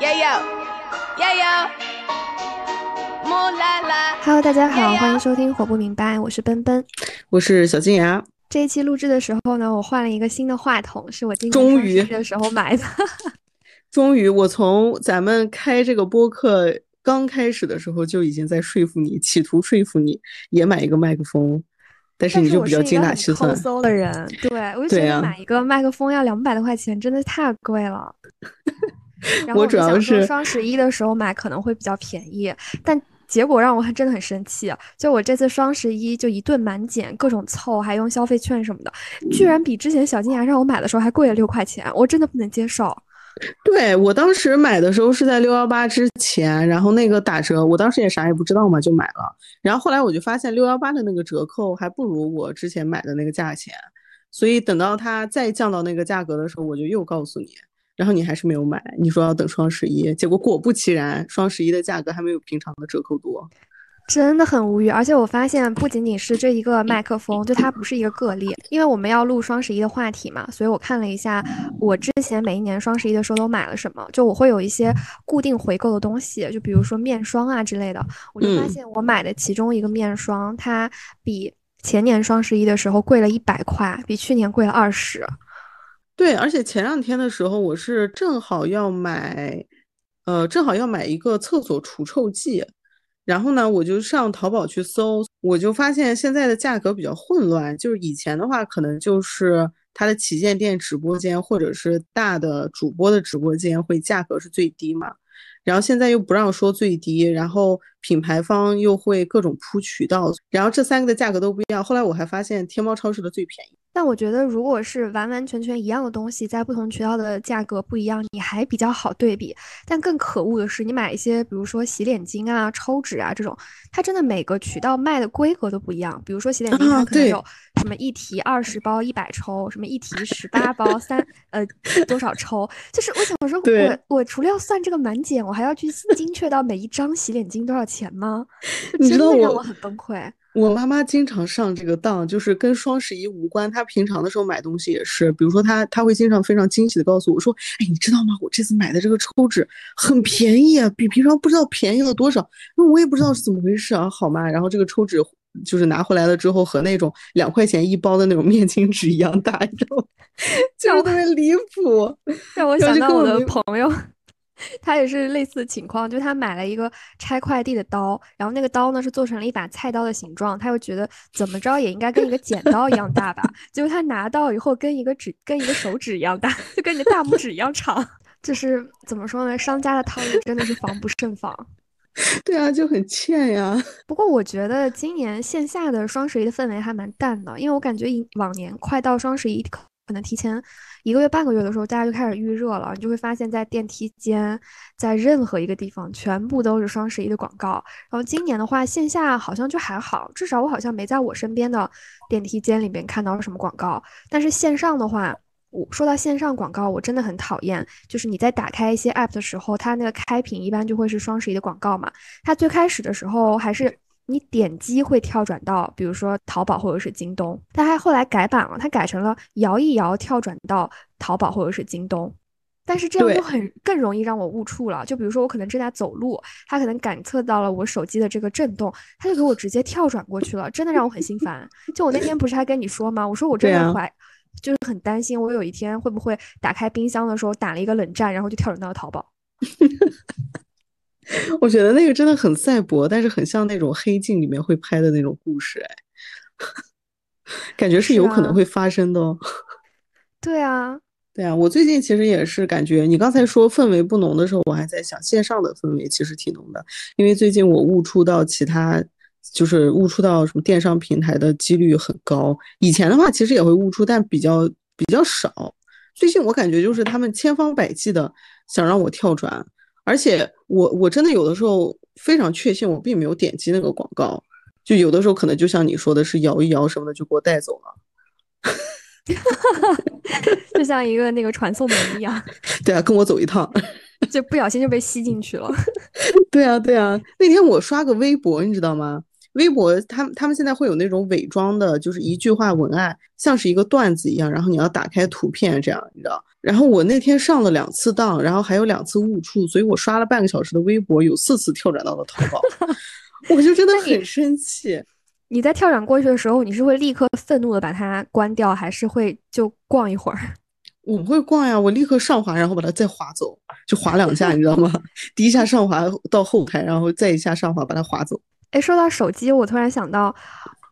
呀呀呀呀！木啦啦。Hello，大家好，欢迎收听《火不明白》，我是奔奔。我是小金牙。这一期录制的时候呢，我换了一个新的话筒，是我今年终于双十一的时候买的。终于，我从咱们开这个播客刚开始的时候就已经在说服你，企图说服你也买一个麦克风，但是但你就比较精打细算。搜的人，对我就觉得买一个麦克风要两百多块钱，真的太贵了。然后我主要就想说是双十一的时候买可能会比较便宜，但结果让我还真的很生气。就我这次双十一就一顿满减，各种凑，还用消费券什么的，居然比之前小金牙让我买的时候还贵了六块钱，我真的不能接受。对我当时买的时候是在六幺八之前，然后那个打折，我当时也啥也不知道嘛，就买了。然后后来我就发现六幺八的那个折扣还不如我之前买的那个价钱，所以等到它再降到那个价格的时候，我就又告诉你，然后你还是没有买，你说要等双十一，结果果不其然，双十一的价格还没有平常的折扣多。真的很无语，而且我发现不仅仅是这一个麦克风，就它不是一个个例，因为我们要录双十一的话题嘛，所以我看了一下我之前每一年双十一的时候都买了什么，就我会有一些固定回购的东西，就比如说面霜啊之类的，我就发嗯现我买的其中一个面霜，它比前年双十一的时候贵了一百块，比去年贵了二十。对，而且前两天的时候，我是正好要买，呃，正好要买一个厕所除臭剂，然后呢，我就上淘宝去搜，我就发现现在的价格比较混乱，就是以前的话，可能就是它的旗舰店直播间或者是大的主播的直播间会价格是最低嘛，然后现在又不让说最低，然后品牌方又会各种铺渠道，然后这三个的价格都不一样。后来我还发现天猫超市的最便宜。但我觉得，如果是完完全全一样的东西，在不同渠道的价格不一样，你还比较好对比。但更可恶的是，你买一些，比如说洗脸巾啊、抽纸啊这种，它真的每个渠道卖的规格都不一样。比如说洗脸巾，它可能有什么一提二十包一百抽，什么一提十八包三呃多少抽，就是我想说对我我除了要算这个满减，我还要去精确到每一张洗脸巾多少钱吗？真的让我很崩溃。我妈妈经常上这个当，就是跟双十一无关。她平常的时候买东西也是，比如说她她会经常非常惊喜的告诉我说：“哎，你知道吗？我这次买的这个抽纸很便宜啊，比平常不知道便宜了多少。因为我也不知道是怎么回事啊，好吗？然后这个抽纸就是拿回来了之后，和那种两块钱一包的那种面巾纸一样大，你知道吗？就是特别离谱。让我想到我的朋友，他也是类似的情况，就他买了一个拆快递的刀，然后那个刀呢是做成了一把菜刀的形状，他又觉得怎么着也应该跟一个剪刀一样大吧，结果他拿到以后跟一个指跟一个手指一样大，就跟你的大拇指一样长。就是怎么说呢，商家的套路真的是防不胜防。对啊，就很欠呀。不过我觉得今年线下的双十一的氛围还蛮淡的，因为我感觉以往年快到双十一可能提前一个月、半个月的时候，大家就开始预热了，你就会发现，在电梯间，在任何一个地方，全部都是双十一的广告。然后今年的话，线下好像就还好，至少我好像没在我身边的电梯间里面看到什么广告。但是线上的话，我说到线上广告，我真的很讨厌，就是你在打开一些 app 的时候，它那个开屏一般就会是双十一的广告嘛。它最开始的时候还是你点击会跳转到，比如说淘宝或者是京东，但它后来改版了，它改成了摇一摇跳转到淘宝或者是京东。但是这样就很更容易让我误触了。就比如说我可能正在走路，它可能感测到了我手机的这个震动，它就给我直接跳转过去了，真的让我很心烦。就我那天不是还跟你说吗？我说我真的怀，就是很担心我有一天会不会打开冰箱的时候打了一个冷战，然后就跳转到了淘宝。我觉得那个真的很赛博，但是很像那种黑镜里面会拍的那种故事，哎，感觉是是有可能啊会发生的哦。对啊，对啊，我最近其实也是感觉，你刚才说氛围不浓的时候，我还在想线上的氛围其实挺浓的，因为最近我悟出到其他，就是悟出到什么电商平台的几率很高。以前的话其实也会悟出，但比较比较少。最近我感觉就是他们千方百计的想让我跳转，而且我我真的有的时候非常确信我并没有点击那个广告，就有的时候可能就像你说的是摇一摇什么的就给我带走了。就像一个那个传送门一样，对啊，跟我走一趟。就不小心就被吸进去了。对啊，对啊，那天我刷个微博，你知道吗？微博他们他们现在会有那种伪装的，就是一句话文案，像是一个段子一样，然后你要打开图片这样，你知道？然后我那天上了两次当，然后还有两次误触，所以我刷了半个小时的微博，有四次跳转到了淘宝，我就真的很生气。你在跳转过去的时候，你是会立刻愤怒的把它关掉，还是会就逛一会儿？我不会逛呀，我立刻上滑，然后把它再滑走，就滑两下，你知道吗？第一下上滑到后台，然后再一下上滑把它滑走。哎，说到手机，我突然想到，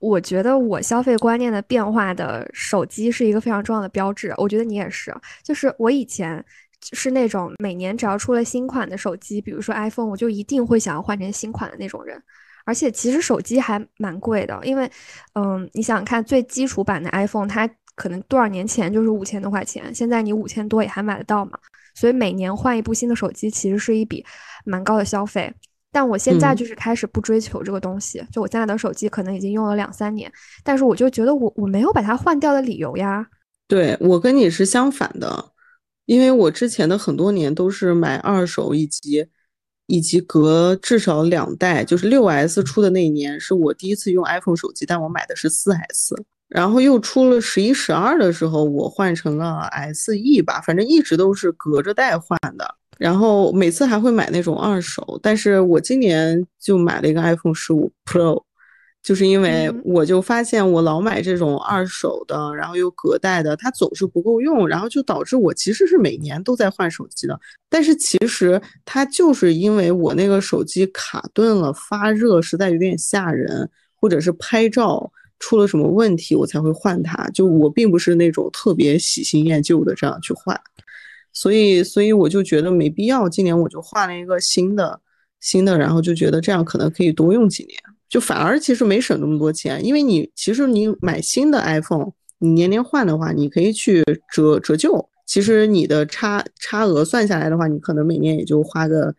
我觉得我消费观念的变化的手机是一个非常重要的标志。我觉得你也是，就是我以前是那种每年只要出了新款的手机，比如说 iPhone，我就一定会想要换成新款的那种人。而且其实手机还蛮贵的，因为，嗯，你想想看，最基础版的 iPhone 它。可能多少年前就是五千多块钱，现在你五千多也还买得到嘛？所以每年换一部新的手机，其实是一笔蛮高的消费。但我现在就是开始不追求这个东西，就我现在的手机可能已经用了两三年，但是我就觉得我我没有把它换掉的理由呀。对我跟你是相反的，因为我之前的很多年都是买二手，以及以及隔至少两代，就是六 S 出的那一年是我第一次用 iPhone 手机，但我买的是四 S。然后又出了十一、十二的时候，我换成了 SE 吧，反正一直都是隔着代换的。然后每次还会买那种二手，但是我今年就买了一个 iPhone 十五 Pro，就是因为我就发现我老买这种二手的，然后又隔代的，它总是不够用，然后就导致我其实是每年都在换手机的。但是其实它就是因为我那个手机卡顿了，发热实在有点吓人，或者是拍照。出了什么问题，我才会换它。就我并不是那种特别喜新厌旧的这样去换，所以，所以我就觉得没必要。今年我就换了一个新的，新的，然后就觉得这样可能可以多用几年，就反而其实没省那么多钱。因为你其实你买新的 iPhone，你年年换的话，你可以去折折旧。其实你的差差额算下来的话，你可能每年也就花个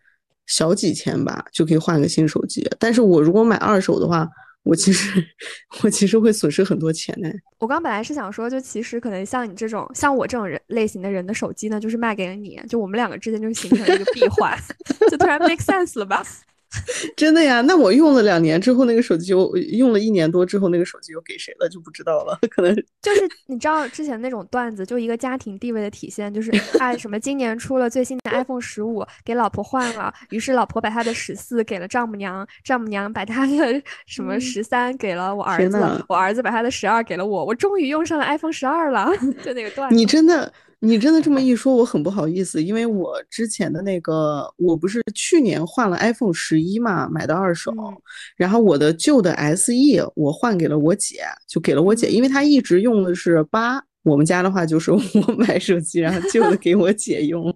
小几千吧，就可以换个新手机。但是我如果买二手的话，我其实，我其实会损失很多钱呢。我刚本来是想说，就其实可能像你这种，像我这种人类型的人的手机呢，就是卖给了你，就我们两个之间就形成了一个闭环，就突然 make sense 了吧。真的呀？那我用了两年之后，那个手机又用了一年多之后，那个手机又给谁了就不知道了。可能就是 你知道之前那种段子，就一个家庭地位的体现，就是哎什么今年出了最新的 iPhone 十五，给老婆换了，于是老婆把她的十四给了丈母娘，丈母娘把她的什么十三给了我儿子，我儿子把他的十二给了我，我终于用上了 iPhone 十二了。就那个段子，你真的。你真的这么一说，我很不好意思，因为我之前的那个，我不是去年换了 iPhone 十一嘛，买的二手，然后我的旧的 SE 我换给了我姐，就给了我姐，因为她一直用的是八，我们家的话就是 我买手机，然后旧的给我姐用。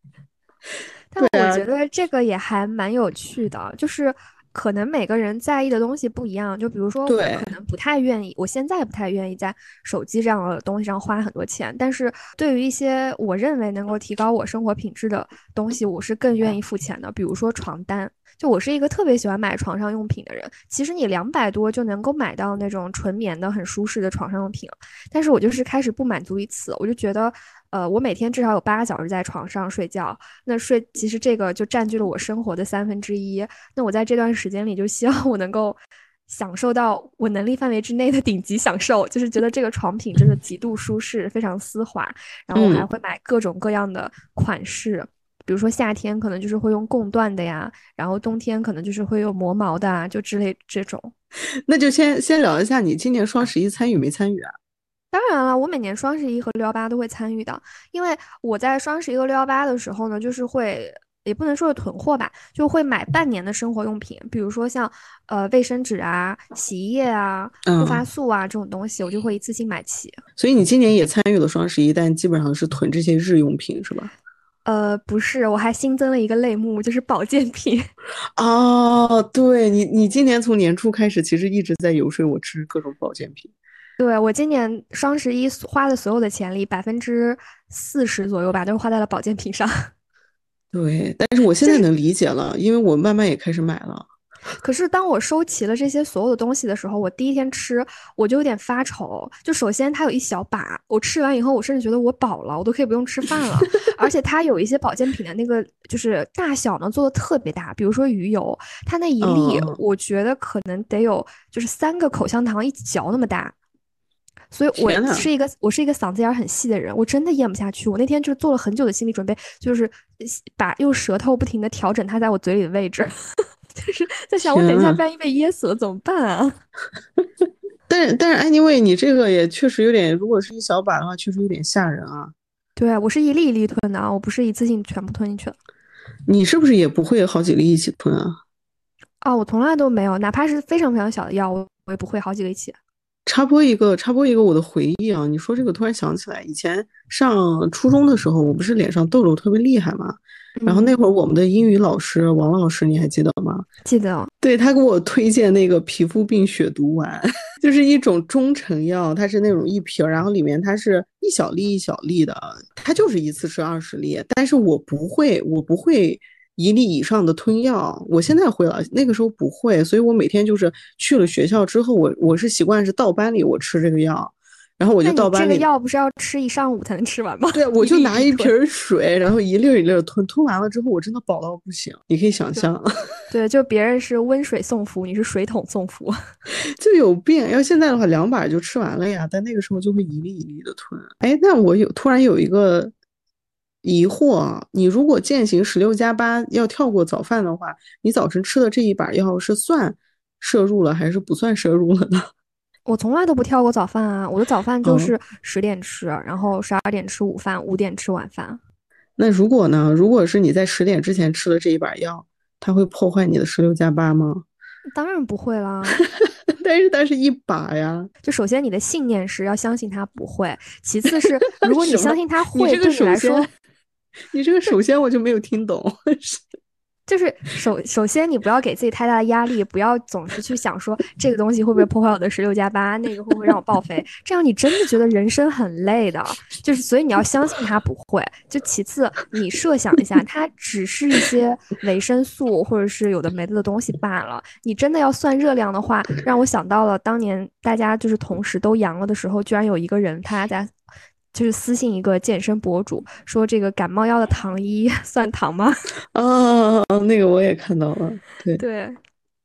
但我觉得这个也还蛮有趣的，就是。可能每个人在意的东西不一样，就比如说我可能不太愿意，我现在不太愿意在手机这样的东西上花很多钱，但是对于一些我认为能够提高我生活品质的东西，我是更愿意付钱的。比如说床单，就我是一个特别喜欢买床上用品的人。其实你两百多就能够买到那种纯棉的很舒适的床上用品，但是我就是开始不满足于此，我就觉得。呃，我每天至少有八个小时在床上睡觉，那睡其实这个就占据了我生活的三分之一。那我在这段时间里就希望我能够享受到我能力范围之内的顶级享受，就是觉得这个床品真的极度舒适，非常丝滑。然后我还会买各种各样的款式，比如说夏天可能就是会用贡缎的呀，然后冬天可能就是会用磨毛的啊，就之类这种。那就先先聊一下你今年双十一参与没参与啊？当然了，我每年双十一和六幺八都会参与的，因为我在双十一和六幺八的时候呢，就是会也不能说是囤货吧，就会买半年的生活用品，比如说像呃卫生纸啊、洗衣液啊、护发素啊这种东西，我就会一次性买齐。所以你今年也参与了双十一，但基本上是囤这些日用品，是吧？呃，不是，我还新增了一个类目，就是保健品。哦，对你，你今年从年初开始，其实一直在游说我吃各种保健品。对我今年双十一花的所有的钱里，百分之四十左右吧，都是花在了保健品上。对，但是我现在能理解了，因为我慢慢也开始买了。可是当我收齐了这些所有的东西的时候，我第一天吃我就有点发愁。就首先它有一小把，我吃完以后，我甚至觉得我饱了，我都可以不用吃饭了。而且它有一些保健品的那个就是大小呢做的特别大，比如说鱼油，它那一粒我觉得可能得有就是三个口香糖一嚼那么大。所以我是一个我是一个嗓子眼很细的人，我真的咽不下去。我那天就是做了很久的心理准备，就是把用舌头不停的调整它在我嘴里的位置。就是在想，我等一下万一被噎死了怎么办啊？但是但是，anyway，你这个也确实有点，如果是一小把的话，确实有点吓人啊。对，我是一粒一粒吞的啊，我不是一次性全部吞进去了。你是不是也不会好几粒一起吞啊？啊，我从来都没有，哪怕是非常非常小的药，我我也不会好几个一起。插播一个，插播一个我的回忆啊！你说这个，突然想起来，以前上初中的时候，我不是脸上痘痘特别厉害嘛？然后那会儿我们的英语老师王老师，你还记得吗？记得。对他给我推荐那个皮肤病血毒丸，就是一种中成药，它是那种一瓶，然后里面它是一小粒一小粒的，它就是一次吃二十粒。但是我不会，我不会一粒以上的吞药。我现在会了，那个时候不会，所以我每天就是去了学校之后，我我是习惯是到班里我吃这个药。然后我就到班里，这个药不是要吃一上午才能吃完吗？对，我就拿一瓶水，然后一粒一粒吞，吞完了之后，我真的饱到不行。你可以想象，对，就别人是温水送服，你是水桶送服，就有病。要现在的话，两把就吃完了呀，但那个时候就会一粒一粒的吞。哎，那我有突然有一个疑惑，你如果践行十六加八，要跳过早饭的话，你早晨吃的这一把药是算摄入了还是不算摄入了呢？我从来都不跳过早饭啊！我的早饭就是十点吃，然后十二点吃午饭，五点吃晚饭。那如果呢？如果是你在十点之前吃了这一把药，它会破坏你的十六加八吗？当然不会啦。但是它是一把呀。就首先你的信念是要相信它不会，其次是如果你相信它会，对你来说，你这个首先我就没有听懂。就是首首先，你不要给自己太大的压力，不要总是去想说这个东西会不会破坏我的十六加八，那个会不会让我报废，这样你真的觉得人生很累的。就是所以你要相信它不会。就其次，你设想一下，它只是一些维生素或者是有的没的的东西罢了。你真的要算热量的话，让我想到了当年大家就是同时都阳了的时候，居然有一个人他在。就是私信一个健身博主说：“这个感冒药的糖衣 算糖吗？”啊，那个我也看到了。对对，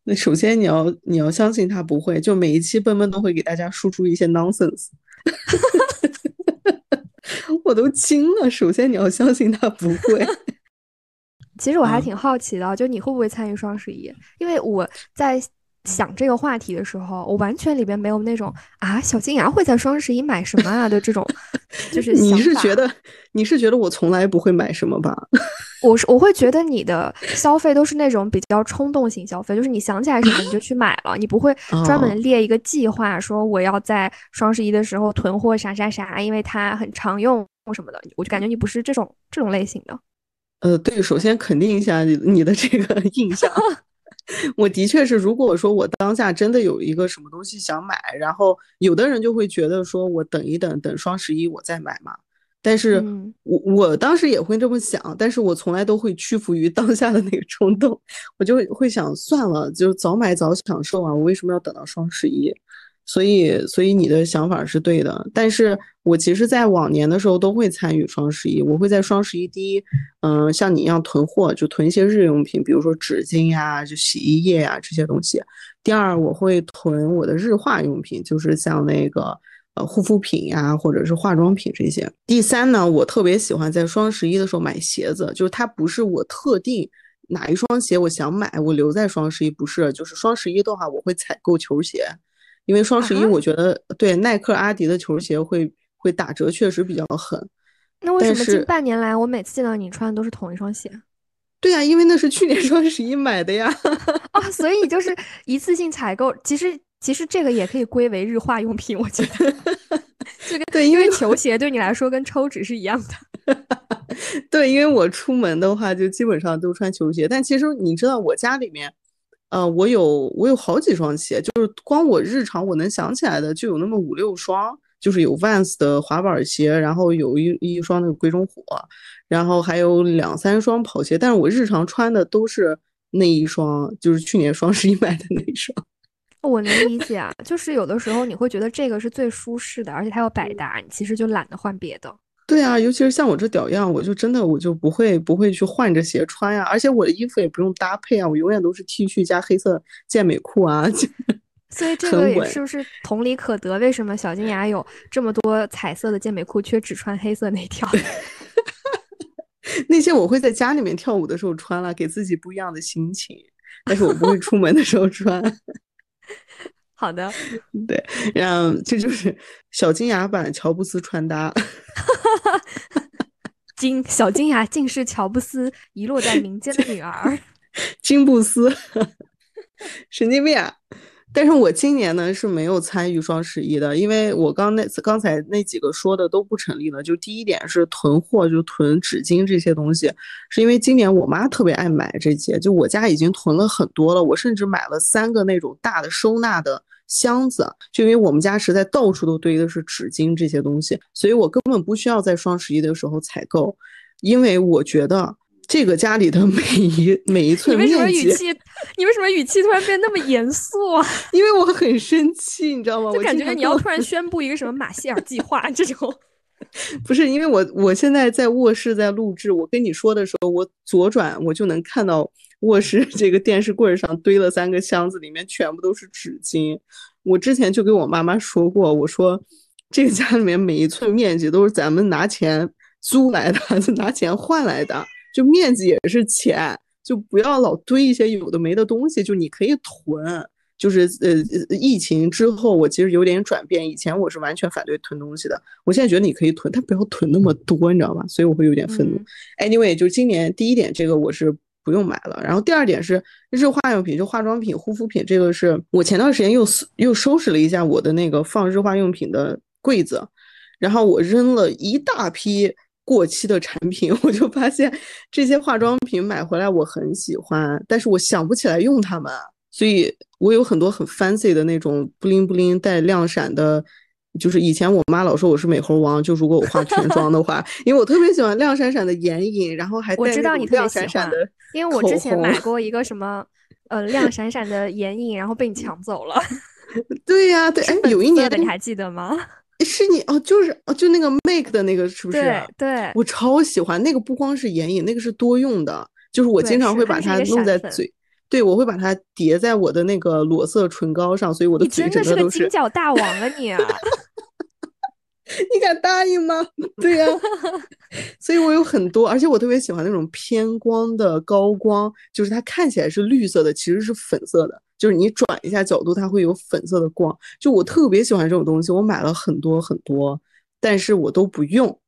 那首先你要你要相信他不会，就每一期笨笨都会给大家输出一些 nonsense。我都惊了。首先你要相信他不会。其实我还挺好奇的，就你会不会参与双十一？因为我在。想这个话题的时候，我完全里边没有那种啊，小金牙会在双十一买什么啊的这种，就是你是觉得你是觉得我从来不会买什么吧？我是我会觉得你的消费都是那种比较冲动型消费，就是你想起来什么你就去买了，你不会 专门列一个计划说我要在双十一的时候囤货啥啥啥，因为它很常用什么的，我就感觉你不是这种这种类型的。呃，对，首先肯定一下你你的这个印象。我的确是，如果说我当下真的有一个什么东西想买，然后有的人就会觉得说我等一等，等双十一我再买嘛。但是我我当时也会这么想，但是我从来都会屈服于 当下的那个冲动，我就会想算了，就早买早享受啊，我为什么要等到双十一？所以，所以你的想法是对的，但是我其实，在往年的时候都会参与双十一，我会在双十一第一，嗯，像你一样囤货，就囤一些日用品，比如说纸巾呀，就洗衣液呀这些东西。第二，我会囤我的日化用品，就是像那个呃护肤品呀，或者是化妆品这些。第三呢，我特别喜欢在双十一的时候买鞋子，就是它不是我特定哪一双鞋我想买，我留在双十一，不是，就是双十一的话，我会采购球鞋。因为双十一，我觉得对耐克、阿迪的球鞋会会打折，确实比较狠。那为什么近半年来，我每次见到你穿的都是同一双鞋？对呀，因为那是去年双十一买的呀。啊，所以就是一次性采购。其实，其实这个也可以归为日化用品，我觉得。这个对，因为球鞋对你来说跟抽纸是一样的。对，因为我出门的话就基本上都穿球鞋，但其实你知道我家里面。呃，我有我有好几双鞋，就是光我日常我能想起来的就有那么五六双，就是有 Vans 的滑板鞋，然后有一一双那个鬼冢火，然后还有两三双跑鞋，但是我日常穿的都是那一双，就是去年双十一买的那一双。我能理解啊，就是有的时候你会觉得这个是最舒适的，而且它又百搭，你其实就懒得换别的。对啊，尤其是像我这屌样，我就真的我就不会不会去换着鞋穿呀，而且我的衣服也不用搭配啊，我永远都是 T 恤加黑色健美裤啊。所以这个也是不是同理可得？为什么小金牙有这么多彩色的健美裤，却只穿黑色那条？那些我会在家里面跳舞的时候穿了，给自己不一样的心情，但是我不会出门的时候穿。好的，对，然后这就是小金牙版乔布斯穿搭。金小金牙竟是乔布斯遗落在民间的女儿，金布斯，神经病啊！但是我今年呢是没有参与双十一的，因为我刚那次刚才那几个说的都不成立了。就第一点是囤货，就囤纸巾这些东西，是因为今年我妈特别爱买这些，就我家已经囤了很多了，我甚至买了三个那种大的收纳的箱子，就因为我们家实在到处都堆的是纸巾这些东西，所以我根本不需要在双十一的时候采购，因为我觉得。这个家里的每一每一寸面积，你为什么语气？你为什么语气突然变那么严肃啊？因为我很生气，你知道吗？就感觉你要突然宣布一个什么马歇尔计划这种。不是，因为我我现在在卧室在录制，我跟你说的时候，我左转我就能看到卧室 这个电视柜上堆了三个箱子，里面全部都是纸巾。我之前就跟我妈妈说过，我说这个家里面每一寸面积都是咱们拿钱租来的，拿钱换来的。就面积也是钱，就不要老堆一些有的没的东西。就你可以囤，就是呃，疫情之后我其实有点转变。以前我是完全反对囤东西的，我现在觉得你可以囤，但不要囤那么多，你知道吧？所以我会有点愤怒。Anyway，就今年第一点，这个我是不用买了。然后第二点是日化用品，就化妆品、护肤品，这个是我前段时间又又收拾了一下我的那个放日化用品的柜子，然后我扔了一大批。过期的产品，我就发现这些化妆品买回来我很喜欢，但是我想不起来用它们，所以我有很多很 fancy 的那种布灵布灵带亮闪的，就是以前我妈老说我是美猴王，就如果我化全妆的话，因为我特别喜欢亮闪闪的眼影，然后还我知道你亮闪闪的，因为我之前买过一个什么呃亮闪闪的眼影，然后被你抢走了。对呀，对，哎，有一年的你还记得吗？是你哦，就是哦，就那个 make 的那个，是不是？对对，我超喜欢那个，不光是眼影，那个是多用的，就是我经常会把它弄在嘴，对我会把它叠在我的那个裸色唇膏上，所以我的嘴整个都是。金角大王啊你！你敢答应吗？对呀，所以我有很多，而且我特别喜欢那种偏光的高光，就是它看起来是绿色的，其实是粉色的，就是你转一下角度，它会有粉色的光。就我特别喜欢这种东西，我买了很多很多，但是我都不用。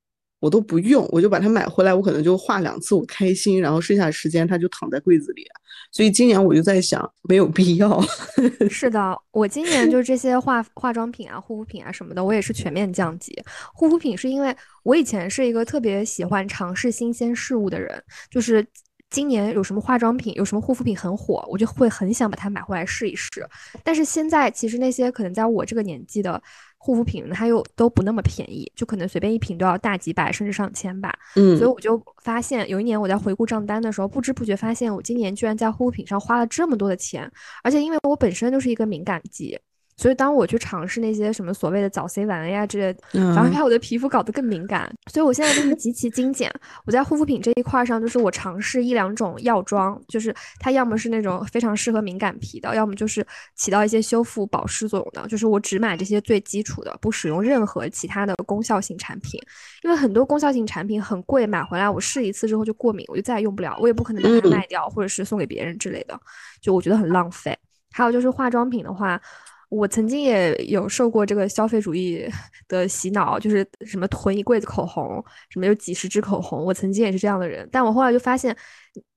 我都不用，我就把它买回来，我可能就画两次，我开心，然后剩下时间它就躺在柜子里。所以今年我就在想，没有必要。是的，我今年就是这些化化妆品啊、护肤品啊什么的，我也是全面降级。护肤品是因为我以前是一个特别喜欢尝试新鲜事物的人，就是今年有什么化妆品、有什么护肤品很火，我就会很想把它买回来试一试。但是现在其实那些可能在我这个年纪的。护肤品它又都不那么便宜，就可能随便一瓶都要大几百甚至上千吧。嗯，所以我就发现有一年我在回顾账单的时候，不知不觉发现我今年居然在护肤品上花了这么多的钱，而且因为我本身就是一个敏感肌。所以，当我去尝试那些什么所谓的早 C 晚 A 呀之类的，反而把我的皮肤搞得更敏感。所以我现在就是极其精简。我在护肤品这一块上，就是我尝试一两种药妆，就是它要么是那种非常适合敏感皮的，要么就是起到一些修复保湿作用的。就是我只买这些最基础的，不使用任何其他的功效性产品。因为很多功效性产品很贵，买回来我试一次之后就过敏，我就再也用不了，我也不可能把它卖掉或者是送给别人之类的，就我觉得很浪费。还有就是化妆品的话。我曾经也有受过这个消费主义的洗脑，就是什么囤一柜子口红，什么有几十支口红。我曾经也是这样的人，但我后来就发现。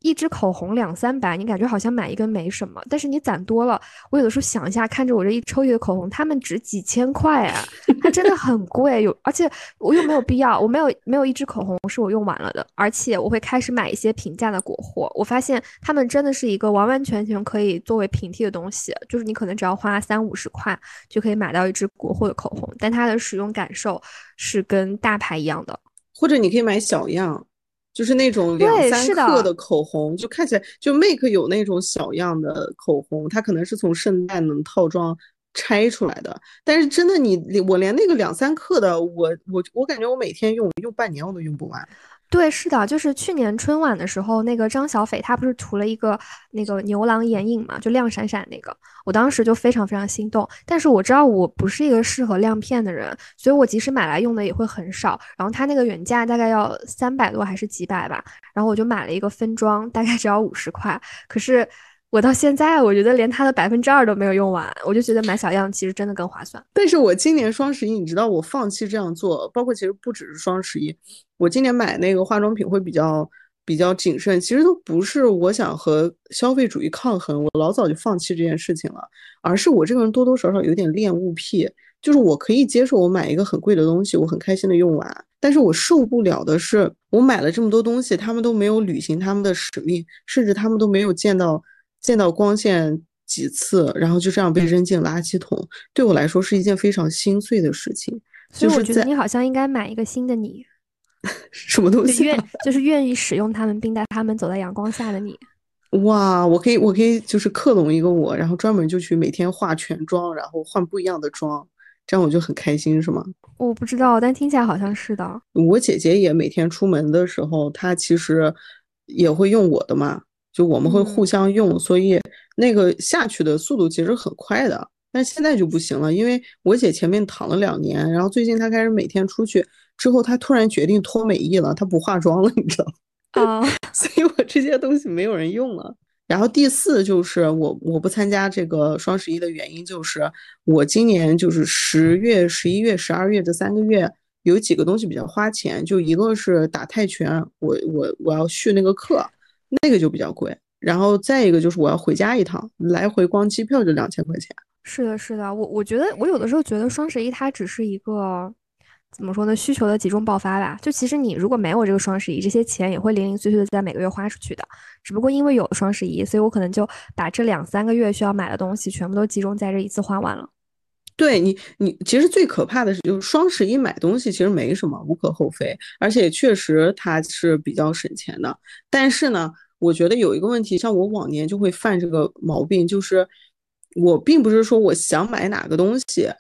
一支口红两三百，你感觉好像买一根没什么，但是你攒多了，我有的时候想一下，看着我这一抽屉的口红，它们值几千块啊，它真的很贵，有而且我又没有必要，我没有没有一支口红是我用完了的，而且我会开始买一些平价的国货，我发现它们真的是一个完完全全可以作为平替的东西，就是你可能只要花三五十块就可以买到一支国货的口红，但它的使用感受是跟大牌一样的，或者你可以买小样。就是那种两三克的口红，就看起来就 Make 有那种小样的口红，它可能是从圣诞的套装拆出来的，但是真的你我连那个两三克的，我我我感觉我每天用用半年我都用不完。对，是的，就是去年春晚的时候，那个张小斐她不是涂了一个那个牛郎眼影嘛，就亮闪闪那个，我当时就非常非常心动。但是我知道我不是一个适合亮片的人，所以我即使买来用的也会很少。然后它那个原价大概要三百多还是几百吧，然后我就买了一个分装，大概只要五十块。可是我到现在我觉得连它的百分之二都没有用完，我就觉得买小样其实真的更划算。但是我今年双十一，你知道我放弃这样做，包括其实不只是双十一，我今年买那个化妆品会比较比较谨慎。其实都不是我想和消费主义抗衡，我老早就放弃这件事情了，而是我这个人多多少少有点恋物癖，就是我可以接受我买一个很贵的东西，我很开心的用完，但是我受不了的是我买了这么多东西，他们都没有履行他们的使命，甚至他们都没有见到见到光线。几次，然后就这样被扔进垃圾桶，对我来说是一件非常心碎的事情。所以我觉得你好像应该买一个新的你，什么东西啊、愿就是愿意使用它们，并带它们走在阳光下的你。哇，我可以，我可以就是克隆一个我，然后专门就去每天化全妆，然后换不一样的妆，这样我就很开心，是吗？我不知道，但听起来好像是的。我姐姐也每天出门的时候，她其实也会用我的嘛，就我们会互嗯相用，所以那个下去的速度其实很快的。但是现在就不行了，因为我姐前面躺了两年，然后最近她开始每天出去之后，她突然决定脱美艺了，她不化妆了，你知道吗？啊，所以我这些东西没有人用了。然后第四就是我我不参加这个双十一的原因，就是我今年就是十月、十一月、十二月这三个月有几个东西比较花钱，就一个是打泰拳，我我我要续那个课，那个就比较贵。然后再一个就是我要回家一趟，来回光机票就两千块钱。是的，是的，我我觉得我有的时候觉得双十一它只是一个怎么说呢，需求的集中爆发吧。就其实你如果没有这个双十一，这些钱也会零零碎碎的在每个月花出去的。只不过因为有了双十一，所以我可能就把这两三个月需要买的东西全部都集中在这一次花完了。对你，你其实最可怕的是，就是双十一买东西其实没什么，无可厚非，而且确实它是比较省钱的。但是呢，我觉得有一个问题，像我往年就会犯这个毛病，就是我并不是说我想买哪个东西，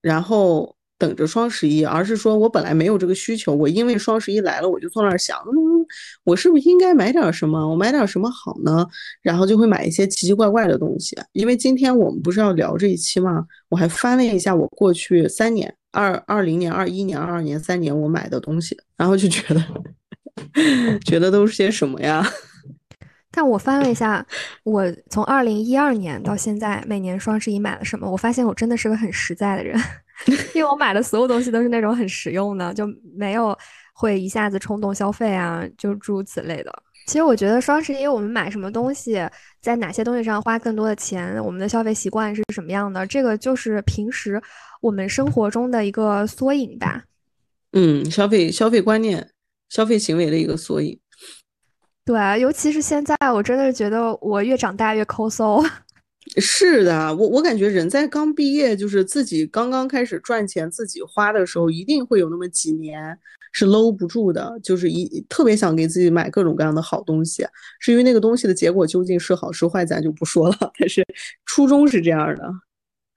然后等着双十一，而是说我本来没有这个需求，我因为双十一来了，我就坐那儿想，嗯，我是不是应该买点什么？我买点什么好呢？然后就会买一些奇奇怪怪的东西。因为今天我们不是要聊这一期吗？我还翻了一下我过去三年，二二零年、二一年、二二年三年我买的东西，然后就觉得觉得都是些什么呀？但我翻了一下，我从二零一二年到现在，每年双十一买了什么？我发现我真的是个很实在的人，因为我买的所有东西都是那种很实用的，就没有会一下子冲动消费啊，就诸如此类的。其实我觉得双十一我们买什么东西，在哪些东西上花更多的钱，我们的消费习惯是什么样的，这个就是平时我们生活中的一个缩影吧。嗯，消费消费观念、消费行为的一个缩影。对啊，尤其是现在，我真的是觉得我越长大越抠搜。是的，我我感觉人在刚毕业，就是自己刚刚开始赚钱、自己花的时候，一定会有那么几年是搂不住的，就是一特别想给自己买各种各样的好东西。至于那个东西的结果究竟是好是坏，咱就不说了。但是初衷是这样的。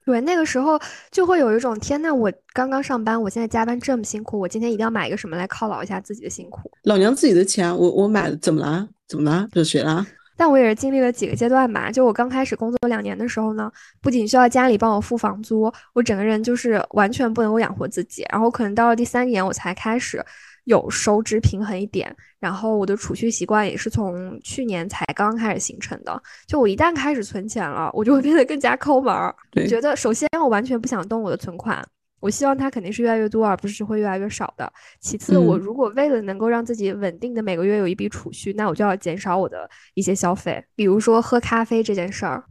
对，那个时候就会有一种天呐，我刚刚上班，我现在加班这么辛苦，我今天一定要买一个什么来犒劳一下自己的辛苦。老娘自己的钱，我我买了，怎么了？怎么了？这谁了？但我也是经历了几个阶段吧。就我刚开始工作两年的时候呢，不仅需要家里帮我付房租，我整个人就是完全不能够养活自己。然后可能到了第三年，我才开始有收支平衡一点。然后我的储蓄习惯也是从去年才刚开始形成的。就我一旦开始存钱了，我就会变得更加抠门儿。觉得首先我完全不想动我的存款。我希望它肯定是越来越多，而不是会越来越少的。其次，我嗯如果为了能够让自己稳定的每个月有一笔储蓄，那我就要减少我的一些消费，比如说喝咖啡这件事儿。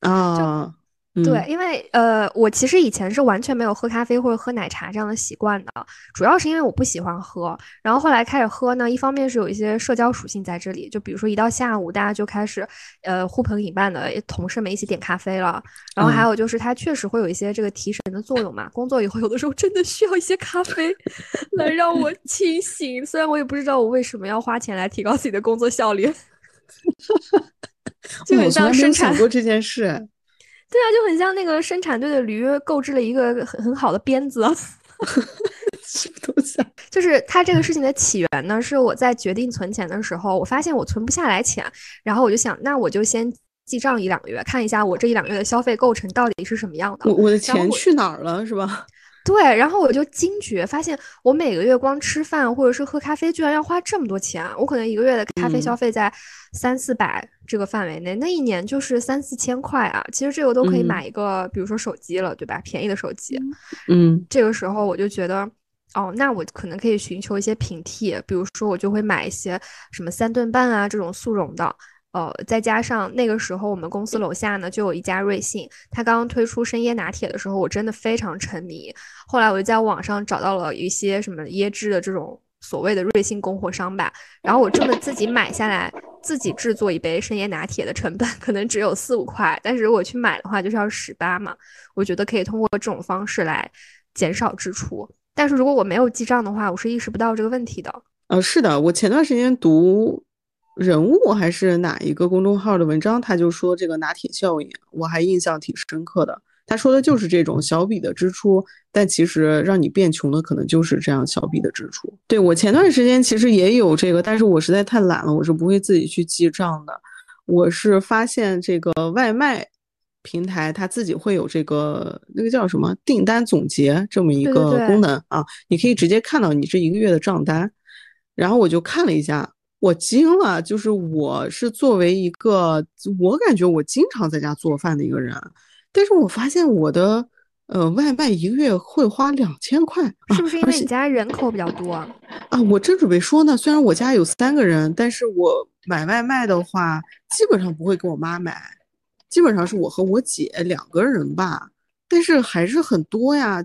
啊，对，因为呃，我其实以前是完全没有喝咖啡或者喝奶茶这样的习惯的，主要是因为我不喜欢喝。然后后来开始喝呢，一方面是有一些社交属性在这里，就比如说一到下午，大家就开始呃呼朋引伴的同事们一起点咖啡了。然后还有就是它确实会有一些这个提神的作用嘛。工作以后有的时候真的需要一些咖啡 来让我清醒，虽然我也不知道我为什么要花钱来提高自己的工作效率。就很像生产过这件事。对啊，就很像那个生产队的驴购置了一个很很好的鞭子，什么东西？就是它这个事情的起源呢，是我在决定存钱的时候，我发现我存不下来钱，然后我就想，那我就先记账一两个月，看一下我这一两个月的消费构成到底是什么样的。我我的钱去哪儿了，是吧？对，然后我就惊觉，发现我每个月光吃饭或者是喝咖啡，居然要花这么多钱。我可能一个月的咖啡消费在三四百这个范围内，那一年就是三四千块啊。其实这个都可以买一个，比如说手机了，对吧？便宜的手机。嗯，这个时候我就觉得，哦，那我可能可以寻求一些平替，比如说我就会买一些什么三顿半啊这种速溶的。呃，再加上那个时候我们公司楼下呢就有一家瑞幸，它刚刚推出生椰拿铁的时候，我真的非常沉迷。后来我就在网上找到了一些什么椰汁的这种所谓的瑞幸供货商吧，然后我这么自己买下来，自己制作一杯生椰拿铁的成本可能只有四五块，但是如果去买的话就是要十八嘛。我觉得可以通过这种方式来减少支出，但是如果我没有记账的话，我是意识不到这个问题的。呃，是的，我前段时间读。人物还是哪一个公众号的文章，他就说这个拿铁效应，我还印象挺深刻的。他说的就是这种小笔的支出，但其实让你变穷的可能就是这样小笔的支出。对我前段时间其实也有这个，但是我实在太懒了，我是不会自己去记账的。我是发现这个外卖平台它自己会有这个那个叫什么订单总结这么一个功能啊，你可以直接看到你这一个月的账单，然后我就看了一下。我惊了，就是我是作为一个，我感觉我经常在家做饭的一个人，但是我发现我的呃外卖一个月会花两千块，是不是因为你家人口比较多啊？我正准备说呢，虽然我家有三个人，但是我买外卖的话，基本上不会给我妈买，基本上是我和我姐两个人吧。但是还是很多呀，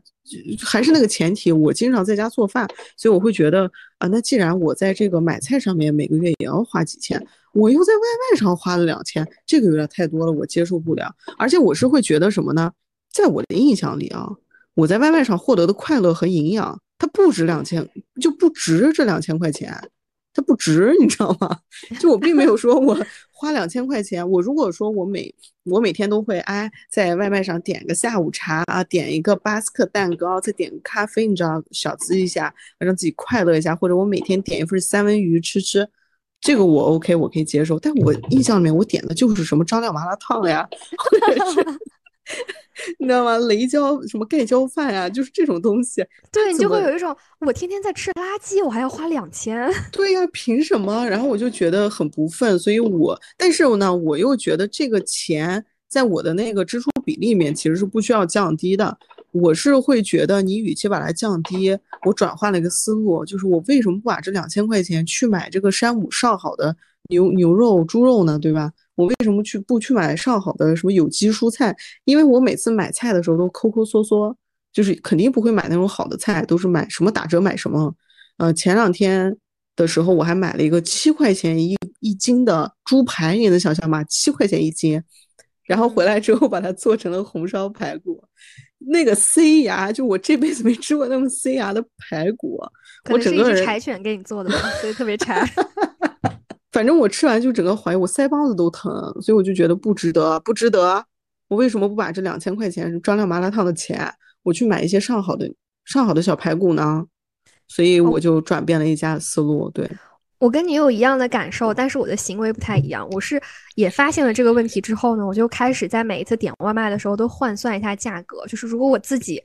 还是那个前提，我经常在家做饭，所以我会觉得啊，那既然我在这个买菜上面每个月也要花几千，我又在外卖上花了两千，这个有点太多了，我接受不了。而且我是会觉得什么呢？在我的印象里啊，我在外卖上获得的快乐和营养，它不值两千，就不值这两千块钱。它不值，你知道吗？就我并没有说我 花两千块钱，我如果说我每我每天都会哎在外卖上点个下午茶啊，点一个巴斯克蛋糕，再点个咖啡，你知道小资一下，让自己快乐一下，或者我每天点一份三文鱼吃吃，这个我 OK，我可以接受。但我印象里面我点的就是什么张亮麻辣烫呀，或者是。你知道吗？雷椒什么盖浇饭啊，就是这种东西。对你就会有一种，我天天在吃垃圾，我还要花两千。对呀，凭什么？然后我就觉得很不忿，所以我，但是呢，我又觉得这个钱在我的那个支出比例里面其实是不需要降低的。我是会觉得，你与其把它降低，我转换了一个思路，就是我为什么不把这两千块钱去买这个山姆上好的牛牛肉、猪肉呢？对吧？我为什么去不去买上好的什么有机蔬菜？因为我每次买菜的时候都抠抠缩缩，就是肯定不会买那种好的菜，都是买什么打折买什么。呃，前两天的时候我还买了一个七块钱一一斤的猪排，你能想象吗？七块钱一斤，然后回来之后把它做成了红烧排骨，那个塞牙，就我这辈子没吃过那么塞牙的排骨，我整个人柴犬给你做的吧，所以特别柴。反正我吃完就整个怀疑我腮帮子都疼，所以我就觉得不值得，不值得。我为什么不把这两千块钱张亮麻辣烫的钱，我去买一些上好的上好的小排骨呢？所以我就转变了一下思路。对我跟你有一样的感受，但是我的行为不太一样。我是也发现了这个问题之后呢，我就开始在每一次点外卖的时候都换算一下价格，就是如果我自己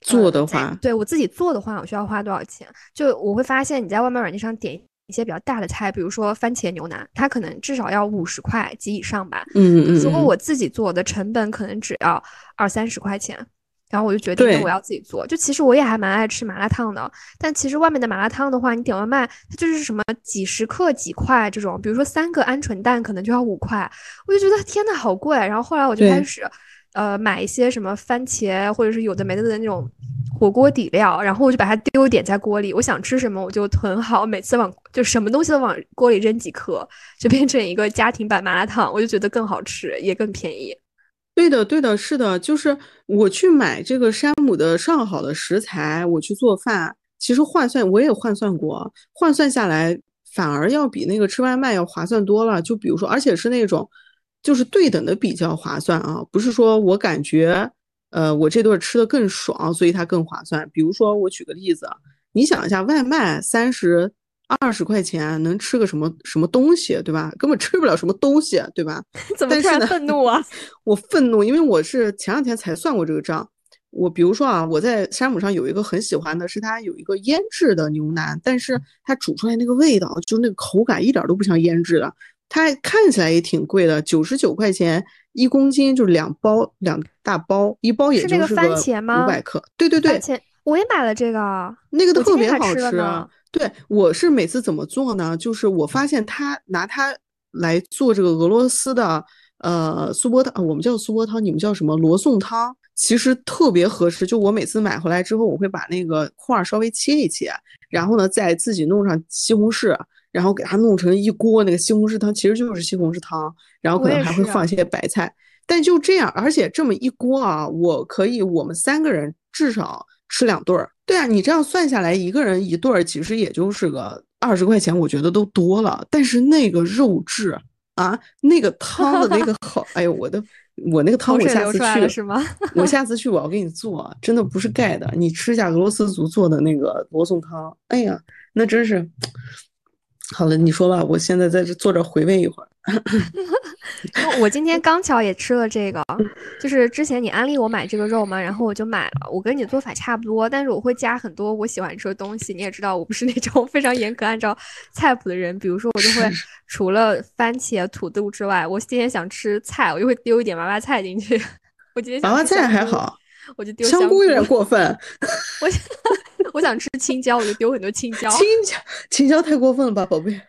做的话，对我自己做的话，我需要花多少钱？就我会发现你在外卖软件上点。一些比较大的菜，比如说番茄牛腩，它可能至少要五十块及以上吧。嗯嗯。如果我自己做的成本可能只要二三十块钱，然后我就决定我要自己做。就其实我也还蛮爱吃麻辣烫的，但其实外面的麻辣烫的话，你点外卖它就是什么几十克几块这种，比如说三个鹌鹑蛋可能就要五块，我就觉得天呐好贵。然后后来我就开始。呃买一些什么番茄或者是有的没的的那种火锅底料，然后我就把它丢点在锅里，我想吃什么我就囤好，每次往就什么东西都往锅里扔几颗，就变成一个家庭版麻辣烫，我就觉得更好吃，也更便宜。对的，对的，是的，就是我去买这个山姆的上好的食材，我去做饭，其实换算我也换算过，换算下来反而要比那个吃外卖要划算多了。就比如说，而且是那种就是对等的比较划算啊，不是说我感觉呃我这顿吃的更爽，所以它更划算。比如说我举个例子，你想一下，外卖三十。二十块钱能吃个什么什么东西，对吧？根本吃不了什么东西，对吧？怎么突然愤怒啊？我愤怒，因为我是前两天才算过这个账。我比如说啊，我在山姆上有一个很喜欢的是它有一个腌制的牛腩，但是它煮出来那个味道，就那个口感一点都不像腌制的。它看起来也挺贵的，九十九块钱一公斤，就是两包两大包，一包也就是番茄吗？五百克。对对对，番茄我也买了这个，那个特别好吃。对，我是每次怎么做呢？就是我发现它拿它来做这个俄罗斯的呃苏波汤，我们叫苏波汤，你们叫什么罗宋汤？其实特别合适。就我每次买回来之后，我会把那个块稍微切一切，然后呢再自己弄上西红柿，然后给它弄成一锅那个西红柿汤，其实就是西红柿汤，然后可能还会放一些白菜。但就这样，而且这么一锅啊，我可以我们三个人至少吃两顿儿。对啊，你这样算下来，一个人一顿儿，其实也就是个二十块钱，我觉得都多了。但是那个肉质啊，那个汤的那个 好，哎呦，我的，我那个汤，我下次去是吗？我下次去我要给你做，真的不是盖的，你吃一下俄罗斯族做的那个罗宋汤，哎呀，那真是。好了，你说吧，我现在在这坐着回味一会儿。我今天刚巧也吃了这个，就是之前你安利我买这个肉嘛，然后我就买了。我跟你做法差不多，但是我会加很多我喜欢吃的东西。你也知道，我不是那种 非常严格按照菜谱的人。比如说，我就会除了番茄、土豆之外，我今天想吃菜，我就会丢一点娃娃菜进去。我今天娃娃菜还好，我就丢香菇有点过分。我。我想吃青椒，我就丢很多青椒。青椒，青椒太过分了吧，宝贝！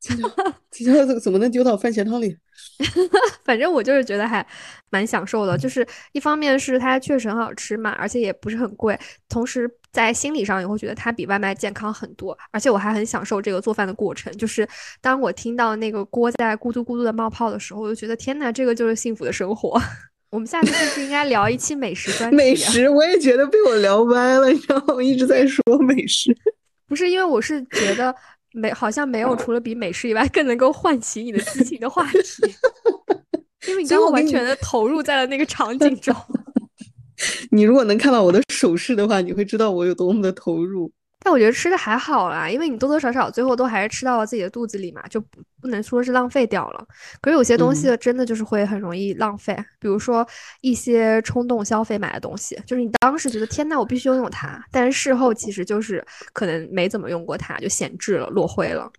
青椒，青椒怎怎么能丢到番茄汤里？反正我就是觉得还蛮享受的，就是一方面是它确实很好吃嘛，而且也不是很贵，同时在心理上也会觉得它比外卖健康很多，而且我还很享受这个做饭的过程。就是当我听到那个锅在咕嘟咕嘟的冒泡的时候，我就觉得天呐，这个就是幸福的生活。我们下次是不是应该聊一期美食专题？美食，我也觉得被我聊歪了，你知道吗？我一直在说美食，不是因为我是觉得没好像没有除了比美食以外更能够唤起你的激情的话题，因为你刚刚完全的投入在了那个场景中。你如果能看到我的手势的话，你会知道我有多么的投入。但我觉得吃的还好啦，因为你多多少少最后都还是吃到了自己的肚子里嘛，就不不能说是浪费掉了。可是有些东西真的就是会很容易浪费，比如说一些冲动消费买的东西，就是你当时觉得天呐，我必须拥有它，但是事后其实就是可能没怎么用过它，就闲置了，落灰了。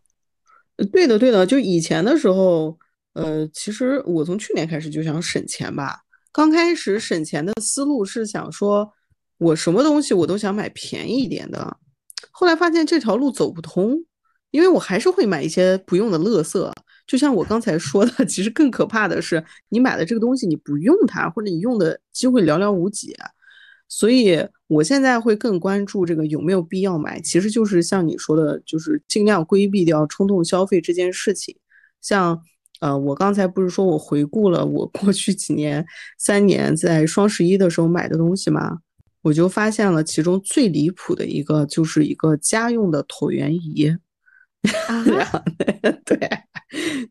对的，对的，就以前的时候，呃，其实我从去年开始就想省钱吧。刚开始省钱的思路是想说，我什么东西我都想买便宜一点的。后来发现这条路走不通，因为我还是会买一些不用的垃圾。就像我刚才说的，其实更可怕的是，你买的这个东西你不用它，或者你用的机会寥寥无几。所以我现在会更关注这个有没有必要买，其实就是像你说的，就是尽量规避掉冲动消费这件事情。像呃，我刚才不是说我回顾了我过去几年三年在双十一的时候买的东西吗？我就发现了其中最离谱的一个，就是一个家用的椭圆仪。啊，对，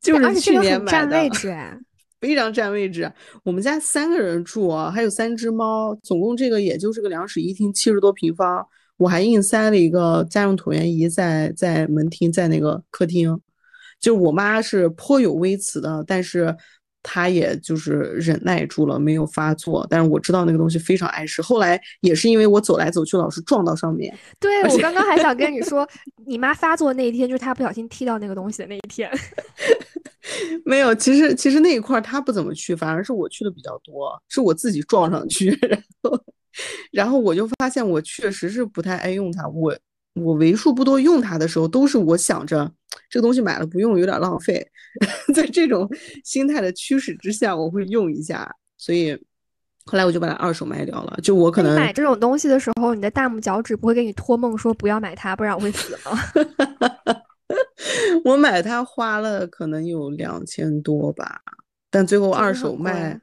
就是去年买的，占位置，非常占位置。我们家三个人住啊，还有三只猫，总共这个也就是个两室一厅，七十多平方。我还硬塞了一个家用椭圆仪在在门厅，在那个客厅。就我妈是颇有微词的，但是。他也就是忍耐住了，没有发作。但是我知道那个东西非常碍事。后来也是因为我走来走去，老是撞到上面。对我刚刚还想跟你 说，你妈发作那一天，就是她不小心踢到那个东西的那一天。没有，其实其实那一块她不怎么去，反而是我去的比较多，是我自己撞上去，然后然后我就发现我确实是不太爱用它。我我为数不多用它的时候，都是我想着。这个东西买了不用有点浪费，在这种心态的驱使之下，我会用一下。所以后来我就把它二手卖掉了。就我可能买这种东西的时候，你的大拇脚趾不会给你托梦说不要买它，不然我会死吗？我买它花了可能有两千多吧，但最后二手卖。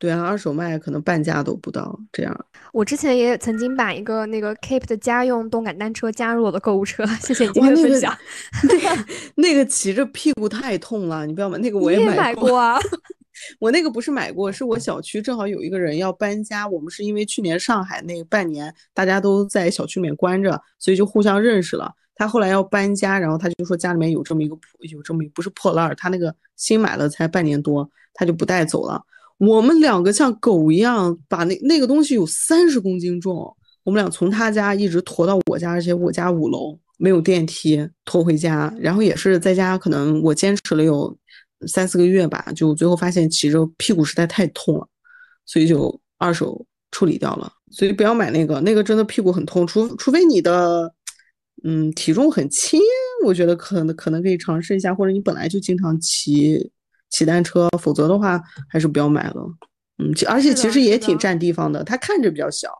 对啊，二手卖可能半价都不到这样。我之前也曾经把一个那个 Keep 的家用动感单车加入我的购物车，谢谢你今天的分享。那个那个骑着屁股太痛了，你不要买那个，我也买过啊。我那个不是买过，是我小区正好有一个人要搬家，我们是因为去年上海那半年大家都在小区里面关着，所以就互相认识了。他后来要搬家，然后他就说家里面有这么一个有这么不是破烂儿，他那个新买了才半年多，他就不带走了。我们两个像狗一样把那那个东西有三十公斤重，我们俩从他家一直驮到我家，而且我家五楼没有电梯，拖回家。然后也是在家，可能我坚持了有三四个月吧，就最后发现骑着屁股实在太痛了，所以就二手处理掉了。所以不要买那个，那个真的屁股很痛，除除非你的嗯体重很轻，我觉得可能可能可以尝试一下，或者你本来就经常骑。骑单车，否则的话还是不要买了。嗯，而且其实也挺占地方的。它看着比较小，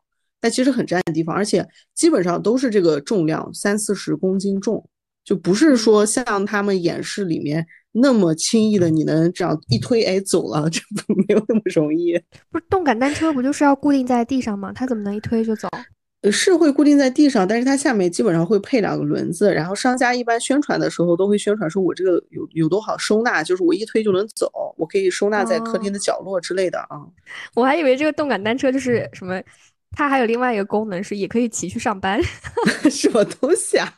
但其实很占地方，而且基本上都是这个重量，三四十公斤重，就不是说像他们演示里面那么轻易的，你能这样一推，哎，走了，这不 没有那么容易。不是动感单车不就是要固定在地上吗？它怎么能一推就走？是会固定在地上，但是它下面基本上会配两个轮子。然后商家一般宣传的时候都会宣传说，我这个有有多好收纳，就是我一推就能走，我可以收纳在客厅的角落之类的啊。我还以为这个动感单车就是什么，它还有另外一个功能是也可以骑去上班，什么东西啊？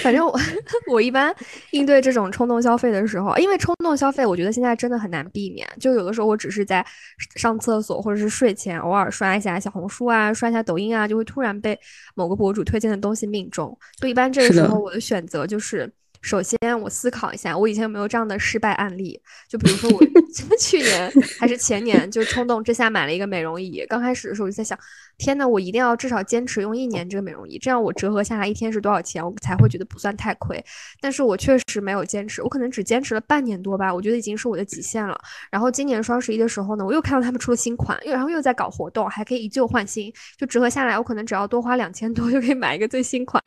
反正我 我一般应对这种冲动消费的时候，因为冲动消费，我觉得现在真的很难避免。就有的时候我只是在上厕所或者是睡前偶尔刷一下小红书啊，刷一下抖音啊，就会突然被某个博主推荐的东西命中。就一般这个时候我的选择就是。首先，我思考一下，我以前有没有这样的失败案例？就比如说，我去年还是前年，就冲动之下买了一个美容仪。刚开始的时候，我就在想，天呐，我一定要至少坚持用一年这个美容仪，这样我折合下来一天是多少钱，我才会觉得不算太亏。但是我确实没有坚持，我可能只坚持了半年多吧，我觉得已经是我的极限了。然后今年双十一的时候呢，我又看到他们出了新款，又然后又在搞活动，还可以以旧换新，就折合下来，我可能只要多花两千多就可以买一个最新款，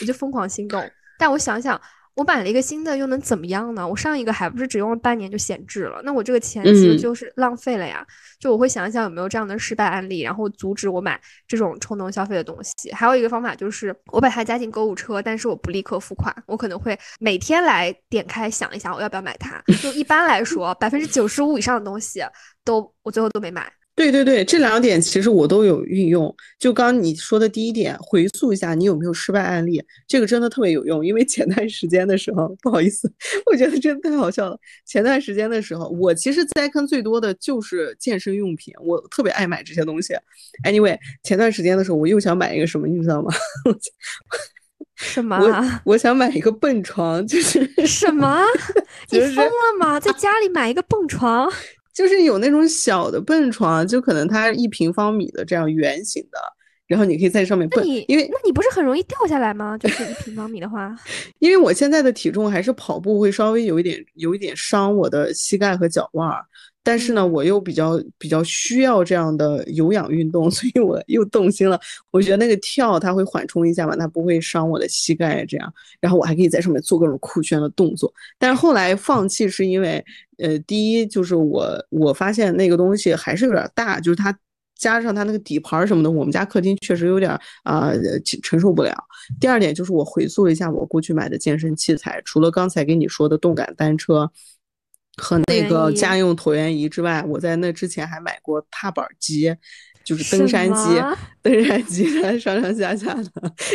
我就疯狂心动。但我想想。我买了一个新的，又能怎么样呢？我上一个还不是只用了半年就闲置了？那我这个钱其实就是浪费了呀。就我会想一想有没有这样的失败案例，然后阻止我买这种冲动消费的东西。还有一个方法就是我把它加进购物车，但是我不立刻付款，我可能会每天来点开想一想我要不要买它。就一般来说，百分之九十五以上的东西都我最后都没买。对对对，这两点其实我都有运用。就刚你说的第一点，回溯一下你有没有失败案例，这个真的特别有用。因为前段时间的时候，不好意思，我觉得真的太好笑了。前段时间的时候，我其实栽坑最多的就是健身用品，我特别爱买这些东西。Anyway，前段时间的时候，我又想买一个什么，你知道吗？什么？我我想买一个蹦床，就是什么？你疯了吗？在家里买一个蹦床？就是有那种小的蹦床，就可能它一平方米的这样圆形的，然后你可以在上面蹦。因为那你不是很容易掉下来吗？就是一平方米的话。因为我现在的体重还是跑步会稍微有一点有一点伤我的膝盖和脚腕儿。但是呢，我又比较比较需要这样的有氧运动，所以我又动心了。我觉得那个跳它会缓冲一下嘛，它不会伤我的膝盖，这样。然后我还可以在上面做各种酷炫的动作。但是后来放弃是因为，呃，第一就是我我发现那个东西还是有点大，就是它加上它那个底盘什么的，我们家客厅确实有点啊承受不了。第二点就是我回溯了一下我过去买的健身器材，除了刚才给你说的动感单车。和那个家用椭圆仪之外，我在那之前还买过踏板机，就是登山机，登山机上上下下的。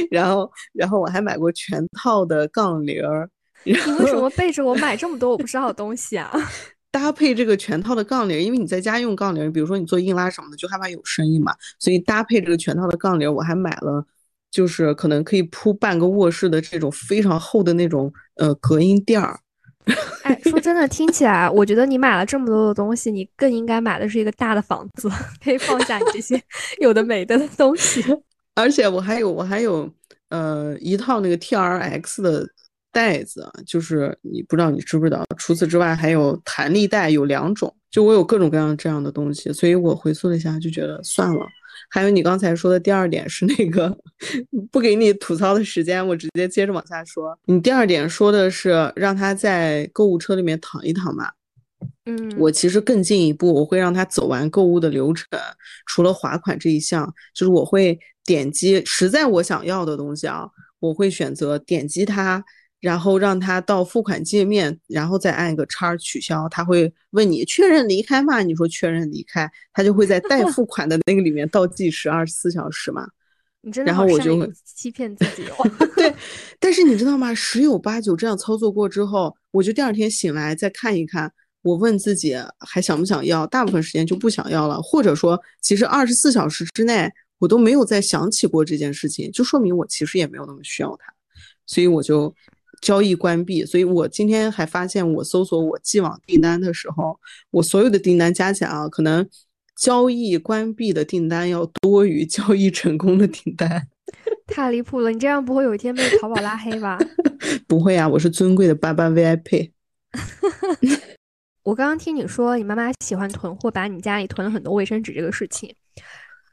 然后，然后我还买过全套的杠铃儿。你为什么背着我买这么多我不知道的东西啊？搭配这个全套的杠铃，因为你在家用杠铃，比如说你做硬拉什么的，就害怕有声音嘛，所以搭配这个全套的杠铃，我还买了，就是可能可以铺半个卧室的这种非常厚的那种呃隔音垫儿。哎，说真的，听起来我觉得你买了这么多的东西，你更应该买的是一个大的房子，可以放下你这些 有的没的东西。而且我还有，我还有，呃，一套那个 T R X 的袋子，就是你不知道你知不知道。除此之外，还有弹力带有两种，就我有各种各样这样的东西，所以我回溯了一下，就觉得算了。还有你刚才说的第二点是那个不给你吐槽的时间，我直接接着往下说。你第二点说的是让他在购物车里面躺一躺嘛？嗯，我其实更进一步，我会让他走完购物的流程，除了划款这一项，就是我会点击实在我想要的东西啊，我会选择点击它，然后让他到付款界面，然后再按一个叉取消。他会问你确认离开吗？你说确认离开，他就会在待付款的那个里面倒计时二十四小时嘛。你真的然后我就会欺骗自己哦。对，但是你知道吗？十有八九这样操作过之后，我就第二天醒来再看一看。我问自己还想不想要，大部分时间就不想要了，或者说，其实二十四小时之内我都没有再想起过这件事情，就说明我其实也没有那么需要它，所以我就交易关闭。所以我今天还发现，我搜索我既往订单的时候，我所有的订单加起来啊，可能交易关闭的订单要多于交易成功的订单，太离谱了！你这样不会有一天被淘宝拉黑吧？不会啊，我是尊贵的八八 VIP。我刚刚听你说你妈妈喜欢囤货，把你家里囤了很多卫生纸这个事情，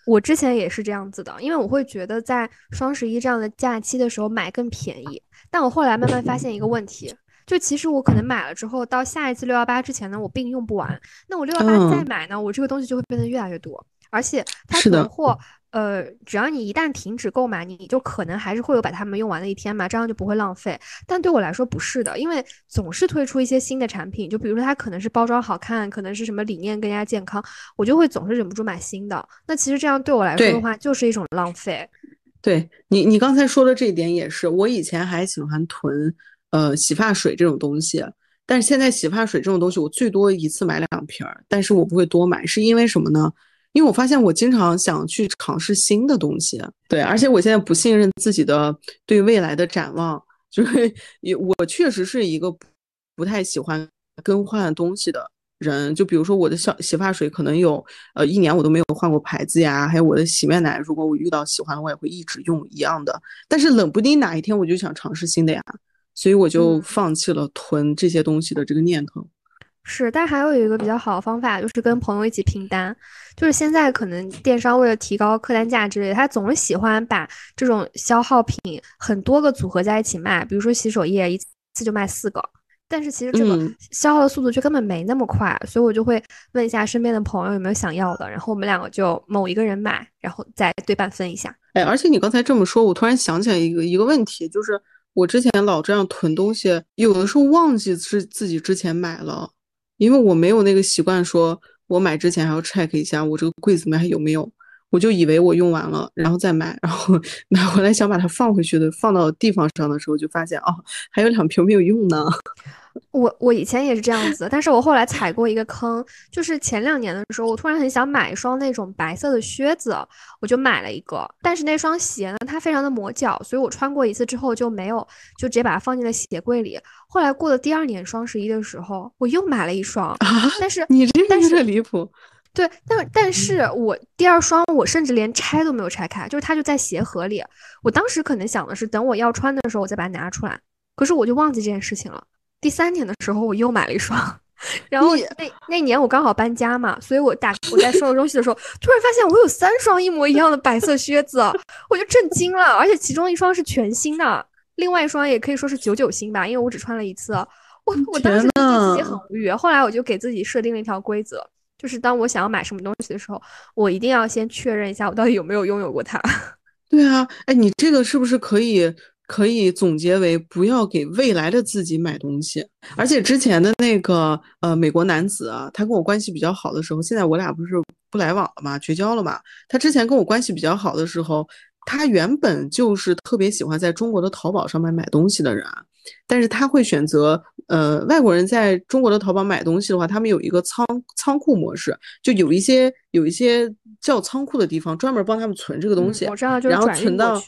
我之前也是这样子的，因为我会觉得在双十一这样的假期的时候买更便宜。但我后来慢慢发现一个问题，就其实我可能买了之后，到下一次六幺八之前呢，我并用不完。那我六幺八再买呢，我这个东西就会变得越来越多，而且它囤货。呃，只要你一旦停止购买，你就可能还是会有把它们用完的一天嘛，这样就不会浪费。但对我来说不是的，因为总是推出一些新的产品，就比如说它可能是包装好看，可能是什么理念更加健康，我就会总是忍不住买新的。那其实这样对我来说的话，就是一种浪费。对你，你刚才说的这一点也是，我以前还喜欢囤呃洗发水这种东西，但是现在洗发水这种东西，我最多一次买两瓶儿，但是我不会多买，是因为什么呢？因为我发现我经常想去尝试新的东西，对，而且我现在不信任自己的对未来的展望，就是也我确实是一个不太喜欢更换东西的人。就比如说我的小洗发水，可能有呃一年我都没有换过牌子呀，还有我的洗面奶，如果我遇到喜欢的，我也会一直用一样的。但是冷不丁哪一天我就想尝试新的呀，所以我就放弃了囤这些东西的这个念头。是，但还有一个比较好的方法，就是跟朋友一起拼单。就是现在可能电商为了提高客单价之类，他总是喜欢把这种消耗品很多个组合在一起卖。比如说洗手液，一次就卖四个，但是其实这个消耗的速度却根本没那么快。所以我就会问一下身边的朋友有没有想要的，然后我们两个就某一个人买，然后再对半分一下。哎，而且你刚才这么说，我突然想起来一个一个问题，就是我之前老这样囤东西，有的时候忘记是自己之前买了。因为我没有那个习惯，说我买之前还要 check 一下我这个柜子里面还有没有，我就以为我用完了，然后再买，然后 买回来想把它放回去的，放到地方上的时候，就发现哦，还有两瓶没有用呢。我我以前也是这样子，但是我后来踩过一个坑，就是前两年的时候，我突然很想买一双那种白色的靴子，我就买了一个。但是那双鞋呢，它非常的磨脚，所以我穿过一次之后就没有，就直接把它放进了鞋柜里。后来过了第二年双十一的时候，我又买了一双，但是你这个有点离谱。对，但但是我第二双我甚至连拆都没有拆开，就是它就在鞋盒里。我当时可能想的是，等我要穿的时候我再把它拿出来，可是我就忘记这件事情了。第三年的时候，我又买了一双，然后那那年我刚好搬家嘛，所以我打我在收拾东西的时候，突然发现我有三双一模一样的白色靴子，我就震惊了，而且其中一双是全新的，另外一双也可以说是九九新吧，因为我只穿了一次，我我当时就觉得自己很无语，后来我就给自己设定了一条规则，就是当我想要买什么东西的时候，我一定要先确认一下我到底有没有拥有过它。对啊，哎，你这个是不是可以？可以总结为不要给未来的自己买东西。而且之前的那个呃美国男子啊，他跟我关系比较好的时候，现在我俩不是不来往了嘛，绝交了嘛。他之前跟我关系比较好的时候，他原本就是特别喜欢在中国的淘宝上面买东西的人，但是他会选择呃外国人在中国的淘宝买东西的话，他们有一个仓仓库模式，就有一些有一些叫仓库的地方专门帮他们存这个东西，然后存到。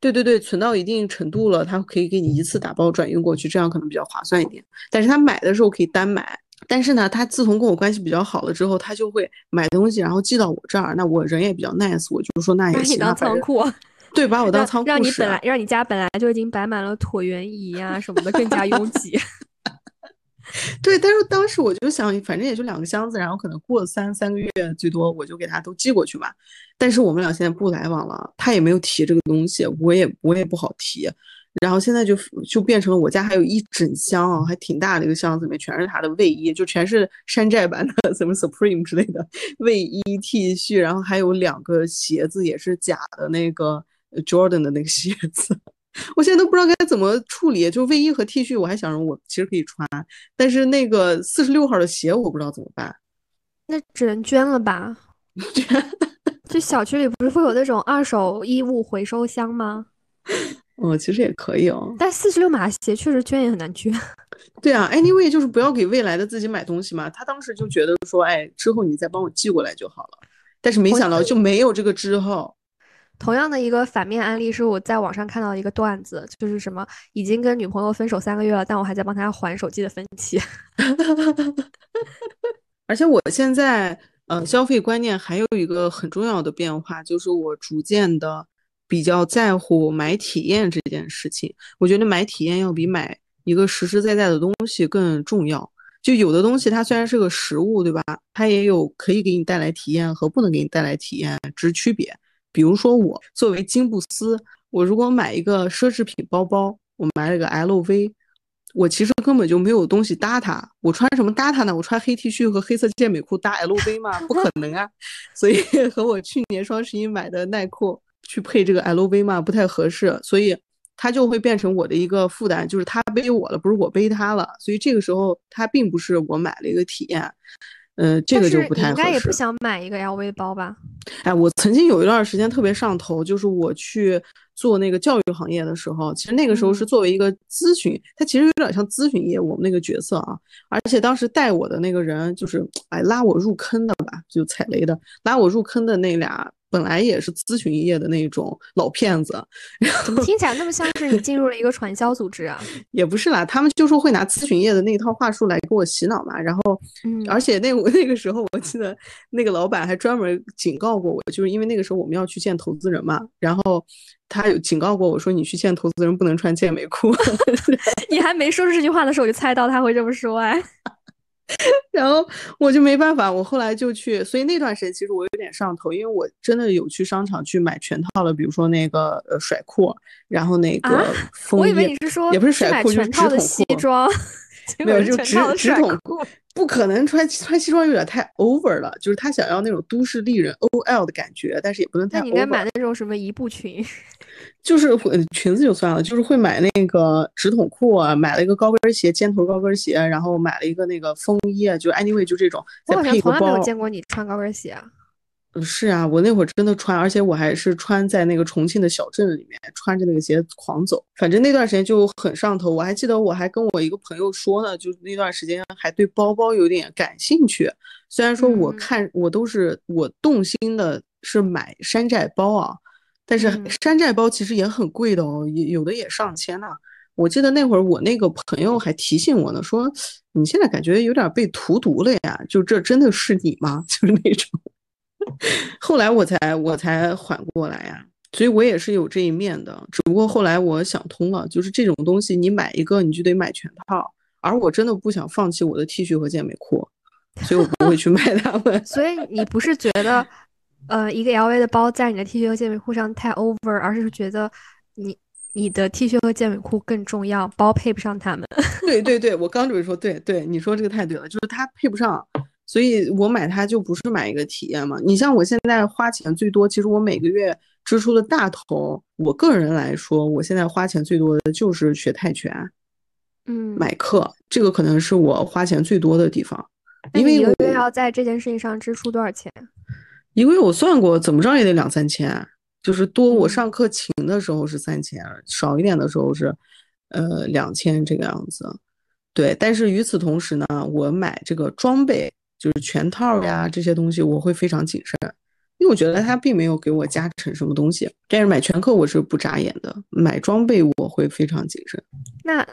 对对对，存到一定程度了，他可以给你一次打包转运过去，这样可能比较划算一点。但是他买的时候可以单买，但是呢，他自从跟我关系比较好了之后，他就会买东西然后寄到我这儿。那我人也比较 nice，我就说那也行。当仓库，对，把我当仓库让你本来让你家本来就已经摆满了椭圆仪呀什么的，更加拥挤。对，但是当时我就想，反正也就两个箱子，然后可能过三三个月最多，我就给他都寄过去吧。但是我们俩现在不来往了，他也没有提这个东西，我也我也不好提。然后现在就就变成了我家还有一整箱啊，还挺大的一个箱子里面全是他的卫衣，就全是山寨版的，什么 Supreme 之类的卫衣 T 恤，然后还有两个鞋子也是假的那个 Jordan 的那个鞋子。我现在都不知道该怎么处理，就卫衣和 T 恤，我还想着我其实可以穿，但是那个四十六号的鞋我不知道怎么办。那只能捐了吧？捐？就小区里不是会有那种二手衣物回收箱吗？哦，其实也可以哦。但四十六码鞋确实捐也很难捐。对啊，anyway 就是不要给未来的自己买东西嘛。他当时就觉得说，哎，之后你再帮我寄过来就好了。但是没想到就没有这个之后。同样的一个反面案例是我在网上看到一个段子，就是什么已经跟女朋友分手三个月了，但我还在帮他还手机的分期。而且我现在呃消费观念还有一个很重要的变化，就是我逐渐的比较在乎买体验这件事情。我觉得买体验要比买一个实实在在的东西更重要。就有的东西它虽然是个实物，对吧？它也有可以给你带来体验和不能给你带来体验之区别。比如说，我作为金布斯，我如果买一个奢侈品包包，我买了个 LV，我其实根本就没有东西搭它。我穿什么搭它呢？我穿黑 T 恤和黑色健美裤搭 LV 吗？不可能啊！所以 和我去年双十一买的耐克去配这个 LV 嘛，不太合适。所以它就会变成我的一个负担，就是他背我了，不是我背他了。所以这个时候，它并不是我买了一个体验。嗯，这个就不太合适。应该也不想买一个 LV 包吧？哎，我曾经有一段时间特别上头，就是我去做那个教育行业的时候，其实那个时候是作为一个咨询，它其实有点像咨询业务那个角色啊。而且当时带我的那个人，就是哎拉我入坑的吧，就踩雷的，拉我入坑的那俩。本来也是咨询业的那种老骗子，怎么听起来那么像是你进入了一个传销组织啊？也不是啦，他们就说会拿咨询业的那一套话术来给我洗脑嘛。然后，嗯，而且那我 那个时候我记得那个老板还专门警告过我，就是因为那个时候我们要去见投资人嘛。然后他有警告过我说，你去见投资人不能穿健美裤。你还没说出这句话的时候，我就猜到他会这么说哎。然后我就没办法，我后来就去，所以那段时间其实我有点上头，因为我真的有去商场去买全套的，比如说那个呃甩裤，然后那个风衣，我以为你是说也不是甩裤，就是直筒裤，没有就直直筒裤，不可能穿穿西装有点太 over 了，就是他想要那种都市丽人 OL 的感觉，但是也不能太。那你应该买那种什么一步裙。就是裙子就算了，就是会买那个直筒裤啊，买了一个高跟鞋，尖头高跟鞋，然后买了一个那个风衣啊，就 anyway 就这种。我好像从来没有见过你穿高跟鞋啊。嗯，是啊，我那会儿真的穿，而且我还是穿在那个重庆的小镇里面，穿着那个鞋狂走。反正那段时间就很上头。我还记得我还跟我一个朋友说呢，就那段时间还对包包有点感兴趣。虽然说我看我都是我动心的是买山寨包啊。但是山寨包其实也很贵的哦，也有的也上千呢。我记得那会儿我那个朋友还提醒我呢，说你现在感觉有点被荼毒了呀，就这真的是你吗？就是那种。后来我才我才缓过来呀，所以我也是有这一面的。只不过后来我想通了，就是这种东西你买一个你就得买全套，而我真的不想放弃我的 T 恤和健美裤，所以我不会去卖它们。所以你不是觉得？呃，一个 LV 的包在你的 T 恤和健美裤上太 over，而是觉得你你的 T 恤和健美裤更重要，包配不上它们。对对对，我刚准备说，对对，你说这个太对了，就是它配不上，所以我买它就不是买一个体验嘛。你像我现在花钱最多，其实我每个月支出的大头，我个人来说，我现在花钱最多的就是学泰拳，嗯，买课，这个可能是我花钱最多的地方。因为一个月要在这件事情上支出多少钱？一个月我算过，怎么着也得两三千，就是多。我上课勤的时候是三千，少一点的时候是，呃，两千这个样子。对，但是与此同时呢，我买这个装备，就是全套呀这些东西，我会非常谨慎，因为我觉得它并没有给我加成什么东西。但是买全课我是不眨眼的，买装备我会非常谨慎。那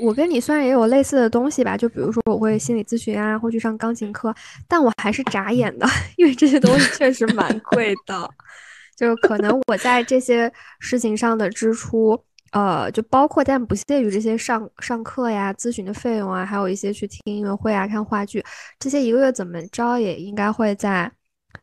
我跟你虽然也有类似的东西吧，就比如说我会心理咨询啊，会去上钢琴课，但我还是眨眼的，因为这些东西确实蛮贵的。就可能我在这些事情上的支出，呃，就包括但不限于这些上上课呀、咨询的费用啊，还有一些去听音乐会啊、看话剧，这些一个月怎么着也应该会在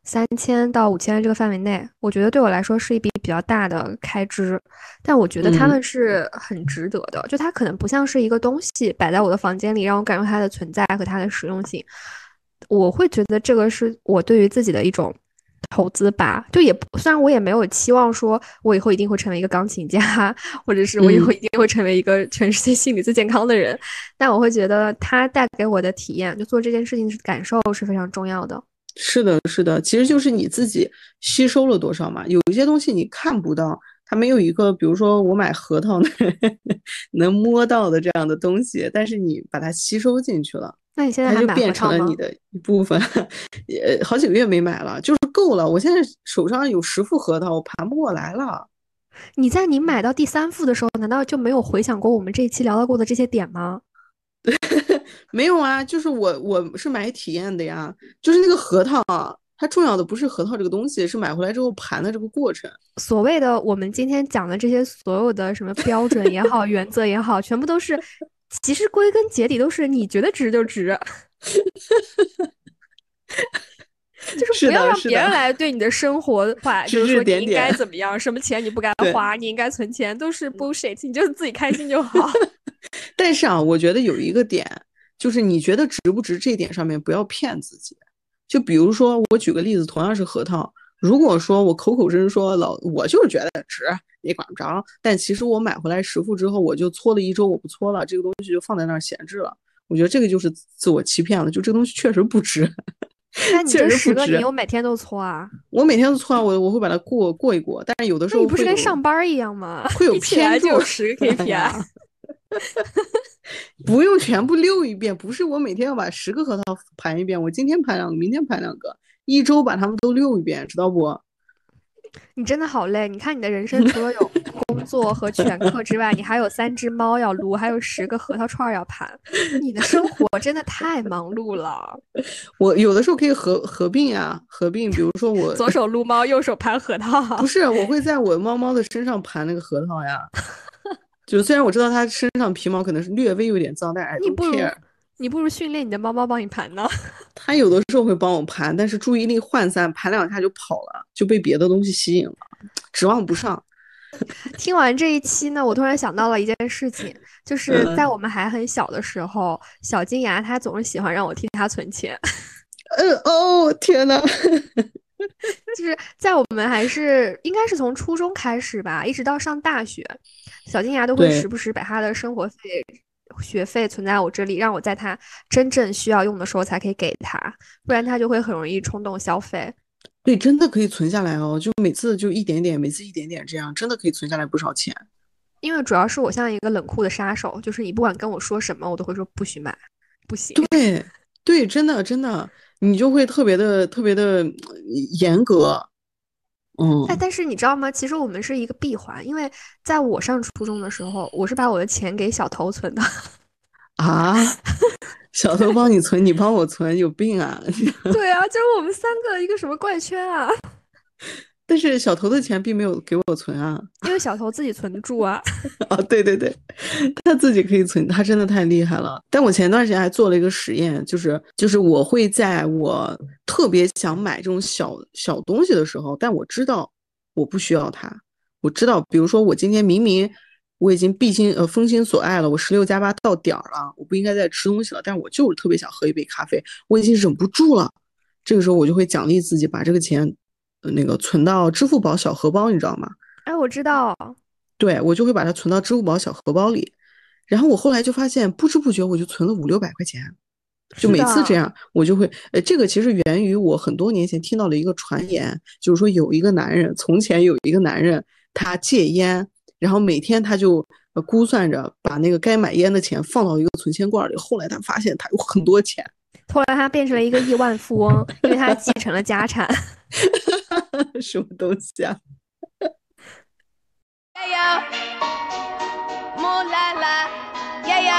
三千到五千这个范围内。我觉得对我来说是一笔比较大的开支，但我觉得他们是很值得的。就它可能不像是一个东西摆在我的房间里，让我感受它的存在和它的实用性。我会觉得这个是我对于自己的一种。投资吧，就也虽然我也没有期望说，我以后一定会成为一个钢琴家，或者是我以后一定会成为一个全世界心理最健康的人，但我会觉得它带给我的体验，就做这件事情的感受是非常重要的。是的，是的，其实就是你自己吸收了多少嘛。有一些东西你看不到，它没有一个，比如说我买核桃能摸到的这样的东西，但是你把它吸收进去了。那你现在就变成了你的一部分，也好几个月没买了，就是够了。我现在手上有十副核桃，我盘不过来了。你在你买到第三副的时候，难道就没有回想过我们这一期聊到过的这些点吗？没有啊，就是我我是买体验的呀，就是那个核桃，它重要的不是核桃这个东西，是买回来之后盘的这个过程。所谓的我们今天讲的这些所有的什么标准也好，原则也好，全部都是。其实归根结底都是你觉得值就值，就是不要让别人来对你的生活话，就是说你应该怎么样，什么钱你不该 花，你应该存钱，都是 bullshit，你就自己开心就好。但是啊，我觉得有一个点，就是你觉得值不值这一点上面不要骗自己。就比如说，我举个例子，同样是核桃。如果说我口口声声说老，我就是觉得值，也管不着。但其实我买回来十副之后，我就搓了一周，我不搓了，这个东西就放在那儿闲置了。我觉得这个就是自我欺骗了，就这个东西确实不值。那你这十个你又每天都搓啊？我每天都搓啊，我我会把它过过一过。但是有的时候你不是跟上班一样吗？会有偏就有十个 KPI，不用全部溜一遍，不是我每天要把十个核桃盘一遍，我今天盘两个，明天盘两个。一周把它们都溜一遍，知道不？你真的好累。你看你的人生除了有工作和全课之外，你还有三只猫要撸，还有十个核桃串要盘。你的生活真的太忙碌了。我有的时候可以合合并啊，合并。比如说我左手撸猫，右手盘核桃。不是，我会在我猫猫的身上盘那个核桃呀。就虽然我知道它身上皮毛可能是略微有点脏，但是你不如。你不如训练你的猫猫帮你盘呢。它有的时候会帮我盘，但是注意力涣散，盘两下就跑了，就被别的东西吸引了，指望不上。听完这一期呢，我突然想到了一件事情，就是在我们还很小的时候，小金牙他总是喜欢让我替他存钱。嗯哦，天呐。就是在我们还是应该是从初中开始吧，一直到上大学，小金牙都会时不时把他的生活费。学费存在我这里，让我在他真正需要用的时候才可以给他，不然他就会很容易冲动消费。对，真的可以存下来哦，就每次就一点点，每次一点点，这样真的可以存下来不少钱。因为主要是我像一个冷酷的杀手，就是你不管跟我说什么，我都会说不许买，不行。对对，真的真的，你就会特别的特别的严格。嗯，哎，但是你知道吗？其实我们是一个闭环，因为在我上初中的时候，我是把我的钱给小偷存的。啊，小偷帮你存，你帮我存，有病啊！对啊，就是我们三个一个什么怪圈啊！但是小头的钱并没有给我存啊，因为小头自己存得住啊。哦，对对对，他自己可以存，他真的太厉害了。但我前段时间还做了一个实验，就是就是我会在我特别想买这种小小东西的时候，但我知道我不需要它。我知道，比如说我今天明明我已经毕心呃封心所爱了，我十六加八到点儿了，我不应该再吃东西了，但是我就是特别想喝一杯咖啡，我已经忍不住了。这个时候我就会奖励自己，把这个钱。那个存到支付宝小荷包，你知道吗？哎，我知道。对，我就会把它存到支付宝小荷包里。然后我后来就发现，不知不觉我就存了五六百块钱。就每次这样，我就会，呃，这个其实源于我很多年前听到了一个传言，就是说有一个男人，从前有一个男人，他戒烟，然后每天他就估算着把那个该买烟的钱放到一个存钱罐里。后来他发现他有很多钱。后来他变成了一个亿万富翁，因为他继承了家产。什么东西啊？加油！木啦啦，加油！